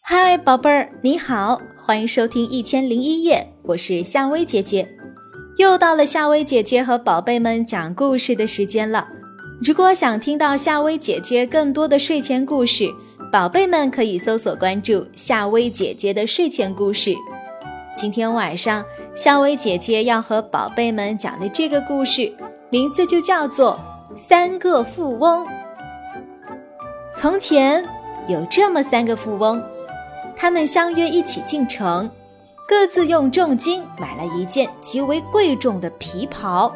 嗨，宝贝儿，你好，欢迎收听《一千零一夜》，我是夏薇姐姐。又到了夏薇姐姐和宝贝们讲故事的时间了。如果想听到夏薇姐姐更多的睡前故事，宝贝们可以搜索关注夏薇姐姐的睡前故事。今天晚上，夏薇姐姐要和宝贝们讲的这个故事，名字就叫做《三个富翁》。从前有这么三个富翁，他们相约一起进城。各自用重金买了一件极为贵重的皮袍。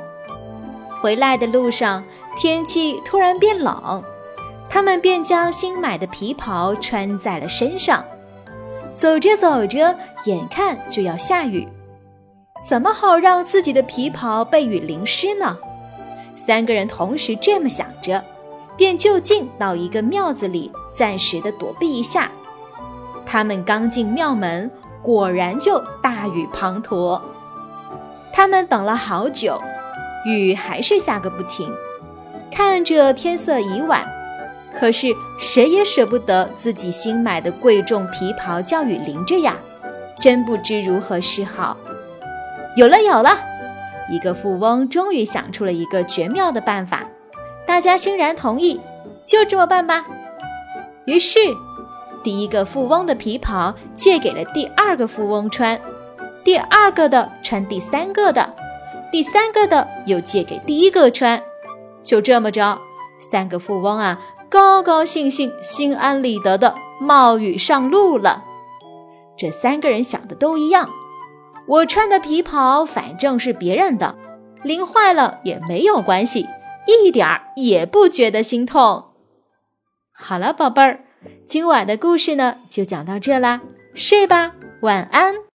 回来的路上，天气突然变冷，他们便将新买的皮袍穿在了身上。走着走着，眼看就要下雨，怎么好让自己的皮袍被雨淋湿呢？三个人同时这么想着，便就近到一个庙子里暂时的躲避一下。他们刚进庙门。果然就大雨滂沱，他们等了好久，雨还是下个不停。看着天色已晚，可是谁也舍不得自己新买的贵重皮袍叫雨淋着呀，真不知如何是好。有了有了，一个富翁终于想出了一个绝妙的办法，大家欣然同意，就这么办吧。于是。第一个富翁的皮袍借给了第二个富翁穿，第二个的穿第三个的，第三个的又借给第一个穿，就这么着，三个富翁啊，高高兴兴、心安理得的冒雨上路了。这三个人想的都一样，我穿的皮袍反正是别人的，淋坏了也没有关系，一点儿也不觉得心痛。好了，宝贝儿。今晚的故事呢，就讲到这啦，睡吧，晚安。